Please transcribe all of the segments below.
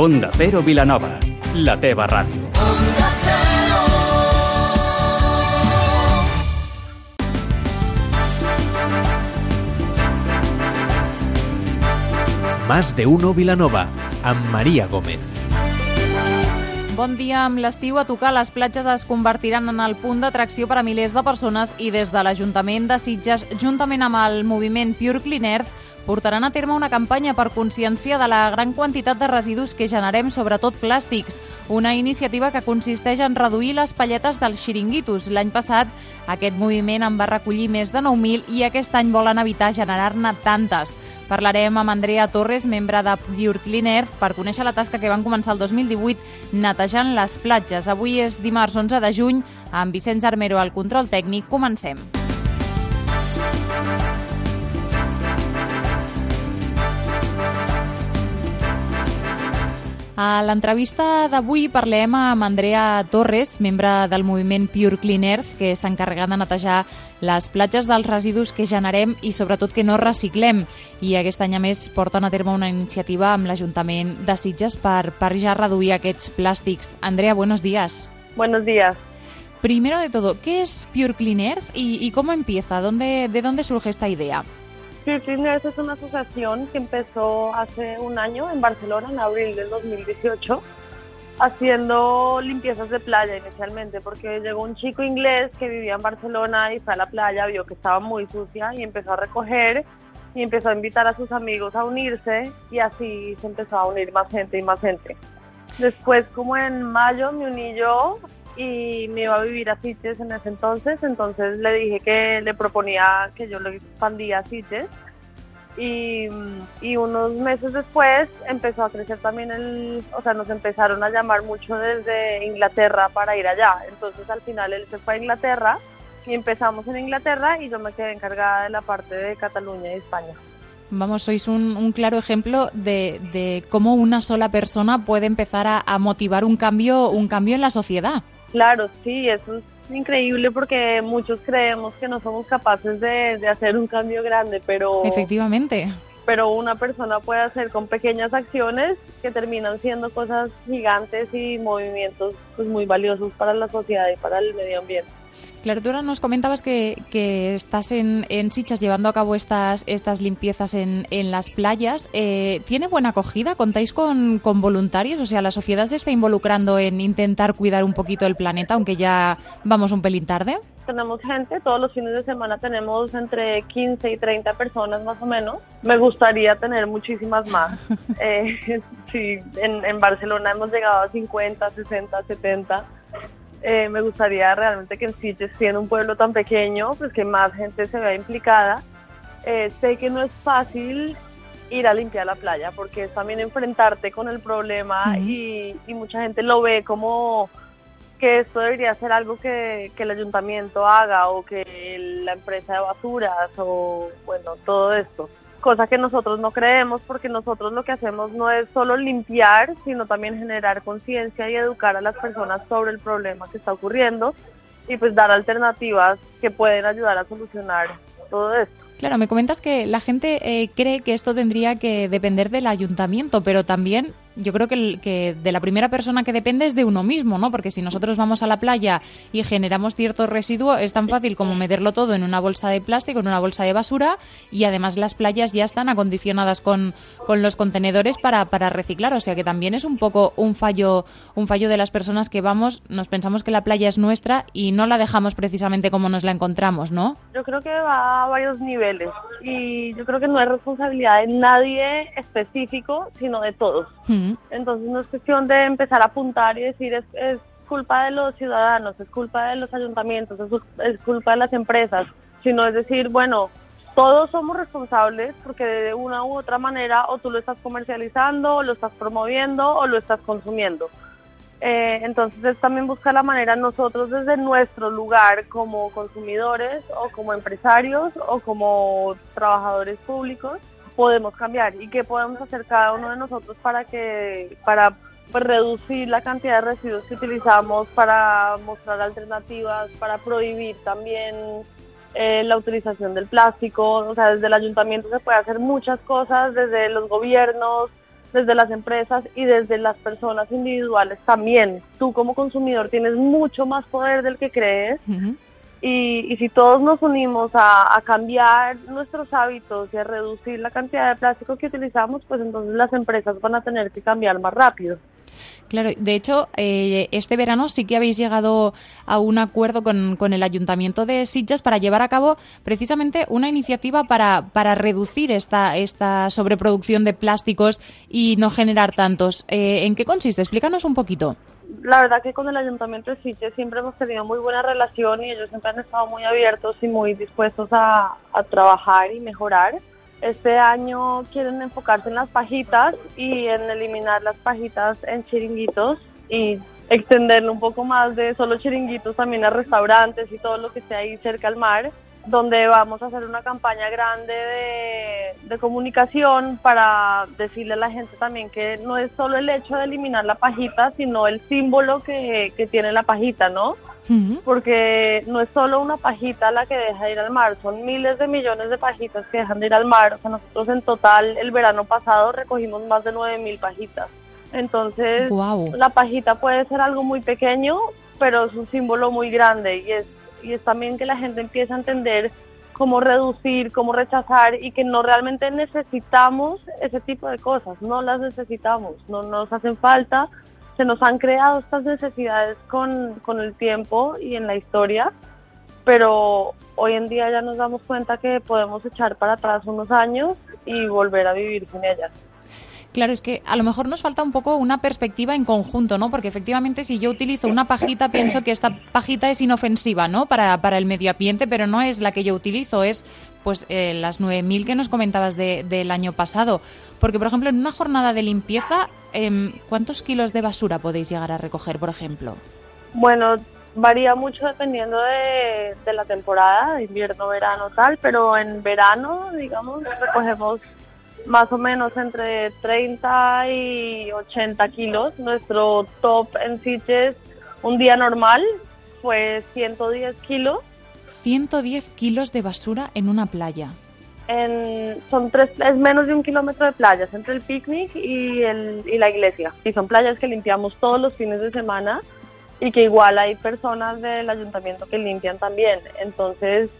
Onda Cero Vilanova, la teva ràdio. Más de uno Vilanova, amb Maria Gómez. Bon dia. Amb l'estiu a tocar, les platges es convertiran en el punt d'atracció per a milers de persones i des de l'Ajuntament de Sitges, juntament amb el moviment Pure Clean Earth, portaran a terme una campanya per conscienciar de la gran quantitat de residus que generem, sobretot plàstics. Una iniciativa que consisteix en reduir les palletes dels xiringuitos. L'any passat aquest moviment en va recollir més de 9.000 i aquest any volen evitar generar-ne tantes. Parlarem amb Andrea Torres, membre de Pure Clean Earth, per conèixer la tasca que van començar el 2018 netejant les platges. Avui és dimarts 11 de juny, amb Vicenç Armero al control tècnic. Comencem. A l'entrevista d'avui parlem amb Andrea Torres, membre del moviment Pure Clean Earth, que s'encarrega de netejar les platges dels residus que generem i sobretot que no reciclem. I aquest any a més porten a terme una iniciativa amb l'Ajuntament de Sitges per, per ja reduir aquests plàstics. Andrea, buenos días. Buenos días. Primero de todo, ¿qué es Pure Clean Earth y, y cómo empieza? ¿Dónde, ¿De dónde surge esta idea? Earth es una asociación que empezó hace un año en Barcelona, en abril del 2018, haciendo limpiezas de playa inicialmente, porque llegó un chico inglés que vivía en Barcelona y fue a la playa, vio que estaba muy sucia y empezó a recoger y empezó a invitar a sus amigos a unirse y así se empezó a unir más gente y más gente. Después, como en mayo, me uní yo y me iba a vivir a Sitges en ese entonces, entonces le dije que le proponía que yo lo expandía a Sitges y, y, unos meses después empezó a crecer también el, o sea, nos empezaron a llamar mucho desde Inglaterra para ir allá, entonces al final él se fue a Inglaterra y empezamos en Inglaterra y yo me quedé encargada de la parte de Cataluña y España. Vamos, sois un, un claro ejemplo de, de, cómo una sola persona puede empezar a, a motivar un cambio, un cambio en la sociedad. Claro, sí, eso es increíble porque muchos creemos que no somos capaces de, de, hacer un cambio grande, pero... Efectivamente. Pero una persona puede hacer con pequeñas acciones que terminan siendo cosas gigantes y movimientos pues, muy valiosos para la sociedad y para el medio ambiente. Claro, tú ahora nos comentabas que, que estás en, en Sichas llevando a cabo estas, estas limpiezas en, en las playas. Eh, ¿Tiene buena acogida? ¿Contáis con, con, voluntarios? O sea, ¿la sociedad se está involucrando en intentar cuidar un poquito el planeta, aunque ya vamos un pelín tarde? Tenemos gente, todos los fines de semana tenemos entre 15 y 30 personas más o menos. Me gustaría tener muchísimas más. eh, sí, en, en Barcelona hemos llegado a 50, 60, 70 eh, me gustaría realmente que en Sitges, siendo un pueblo tan pequeño, pues que más gente se vea implicada. Eh, sé que no es fácil ir a limpiar la playa porque es también enfrentarte con el problema uh -huh. y, y, mucha gente lo ve como que esto debería ser algo que, que el ayuntamiento haga o que la empresa de basuras o bueno, todo esto cosa que nosotros no creemos porque nosotros lo que hacemos no es solo limpiar, sino también generar conciencia y educar a las personas sobre el problema que está ocurriendo y pues dar alternativas que pueden ayudar a solucionar todo esto. Claro, me comentas que la gente eh, cree que esto tendría que depender del ayuntamiento, pero también yo creo que, el, que, de la primera persona que depende es de uno mismo, ¿no? Porque si nosotros vamos a la playa y generamos cierto residuo, es tan fácil como meterlo todo en una bolsa de plástico, en una bolsa de basura, y además las playas ya están acondicionadas con, con los contenedores para, para reciclar. O sea que también es un poco un fallo, un fallo de las personas que vamos, nos pensamos que la playa es nuestra y no la dejamos precisamente como nos la encontramos, ¿no? Yo creo que va a varios niveles y yo creo que no es responsabilidad de nadie específico, sino de todos. Mm. Entonces no es cuestión de empezar a apuntar y decir es, culpa de los ciudadanos, es culpa de los ayuntamientos, es, es, culpa de las empresas, sino es decir, bueno, todos somos responsables porque de una u otra manera o tú lo estás comercializando, o lo estás promoviendo o lo estás consumiendo. Eh, entonces es también buscar la manera nosotros desde nuestro lugar como consumidores o como empresarios o como trabajadores públicos podemos cambiar y qué podemos hacer cada uno de nosotros para que para pues, reducir la cantidad de residuos que utilizamos para mostrar alternativas para prohibir también eh, la utilización del plástico o sea desde el ayuntamiento se puede hacer muchas cosas desde los gobiernos desde las empresas y desde las personas individuales también. Tú como consumidor tienes mucho más poder del que crees. Y, si todos nos unimos a, cambiar nuestros hábitos y a reducir la cantidad de plástico que utilizamos, pues entonces las empresas van a tener que cambiar más rápido. Claro, de hecho, eh, este verano sí que habéis llegado a un acuerdo con, con, el Ayuntamiento de Sitges para llevar a cabo precisamente una iniciativa para, para reducir esta, esta sobreproducción de plásticos y no generar tantos. Eh, ¿En qué consiste? Explícanos un poquito la verdad que con el Ayuntamiento de Sitges siempre hemos tenido muy buena relación y ellos siempre han estado muy abiertos y muy dispuestos a, trabajar y mejorar. Este año quieren enfocarse en las pajitas y en eliminar las pajitas en chiringuitos y extenderlo un poco más de solo chiringuitos también a restaurantes y todo lo que esté ahí cerca al mar donde vamos a hacer una campaña grande de, comunicación para decirle a la gente también que no es solo el hecho de eliminar la pajita, sino el símbolo que, tiene la pajita, ¿no? Porque no es solo una pajita la que deja de ir al mar, son miles de millones de pajitas que dejan de ir al mar. O sea, nosotros en total el verano pasado recogimos más de 9.000 pajitas. Entonces, la pajita puede ser algo muy pequeño, pero es un símbolo muy grande y es y es también que la gente empiece a entender cómo reducir, cómo rechazar y que no realmente necesitamos ese tipo de cosas, no las necesitamos, no nos hacen falta, se nos han creado estas necesidades con, con el tiempo y en la historia, pero hoy en día ya nos damos cuenta que podemos echar para atrás unos años y volver a vivir sin ellas. Claro, es que a lo mejor nos falta un poco una perspectiva en conjunto, ¿no? Porque efectivamente si yo utilizo una pajita, pienso que esta pajita es inofensiva, ¿no? Para, para el medio ambiente, pero no es la que yo utilizo, es pues eh, las 9.000 que nos comentabas del año pasado. Porque, por ejemplo, en una jornada de limpieza, em, ¿cuántos kilos de basura podéis llegar a recoger, por ejemplo? Bueno, varía mucho dependiendo de, de la temporada, invierno, verano, tal, pero en verano, digamos, recogemos más o menos entre 30 y 80 kilos. Nuestro top en Sitges un día normal fue 110 kilos. 110 kilos de basura en una playa. En, son tres, es menos de un kilómetro de playas entre el picnic y, el, y la iglesia. Y son playas que limpiamos todos los fines de semana y que igual hay personas del ayuntamiento que limpian también. Entonces,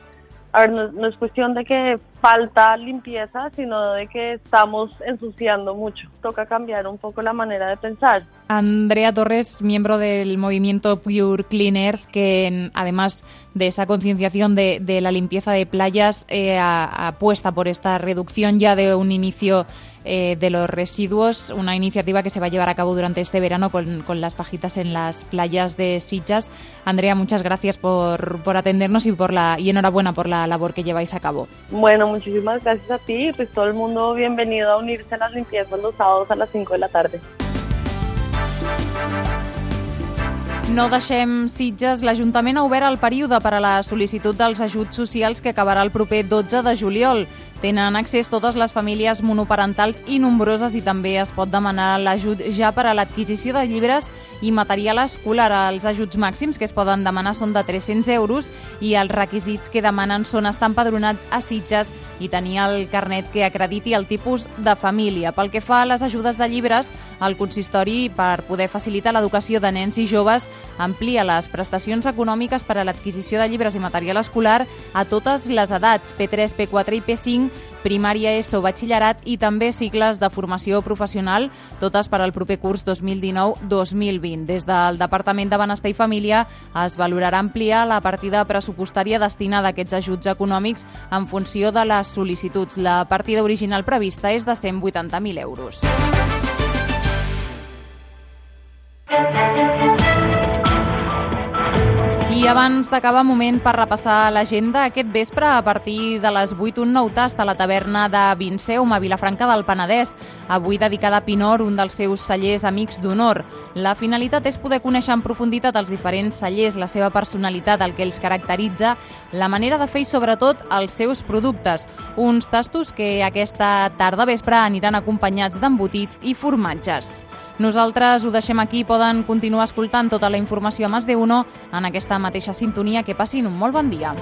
a ver, no, es cuestión de que falta limpieza, sino de que estamos ensuciando mucho. Toca cambiar un poco la manera de pensar. Andrea Torres, miembro del movimiento Pure Clean Earth, que además de esa concienciación de, la limpieza de playas, eh, apuesta por esta reducción ya de un inicio eh, de los residuos, una iniciativa que se va a llevar a cabo durante este verano con, las pajitas en las playas de Sitges. Andrea, muchas gracias por, por atendernos y, por la, y enhorabuena por la labor que lleváis a cabo. Bueno, muchísimas gracias a ti. Pues todo el mundo bienvenido a unirse a las limpiezas los sábados a las 5 de la tarde. No deixem Sitges. L'Ajuntament ha obert el període per a la sol·licitud dels ajuts socials que acabarà el proper 12 de juliol. Tenen accés totes les famílies monoparentals i nombroses i també es pot demanar l'ajut ja per a l'adquisició de llibres i material escolar. Els ajuts màxims que es poden demanar són de 300 euros i els requisits que demanen són estar empadronats a Sitges i tenir el carnet que acrediti el tipus de família. Pel que fa a les ajudes de llibres, el consistori, per poder facilitar l'educació de nens i joves, amplia les prestacions econòmiques per a l'adquisició de llibres i material escolar a totes les edats, P3, P4 i P5, primària, ESO, batxillerat i també cicles de formació professional, totes per al proper curs 2019-2020. Des del Departament de Benestar i Família es valorarà ampliar la partida pressupostària destinada a aquests ajuts econòmics en funció de les sol·licituds. La partida original prevista és de 180.000 euros. Abans d'acabar, moment per repassar l'agenda. Aquest vespre, a partir de les 8, un nou tast a la taverna de Vinceum, a Vilafranca del Penedès, avui dedicada a Pinor, un dels seus cellers amics d'honor. La finalitat és poder conèixer en profunditat els diferents cellers, la seva personalitat, el que els caracteritza, la manera de fer i, sobretot, els seus productes. Uns tastos que aquesta tarda vespre aniran acompanyats d'embotits i formatges. Nosaltres ho deixem aquí, poden continuar escoltant tota la informació a Mas de Uno en aquesta mateixa sintonia. Que passin un molt bon dia.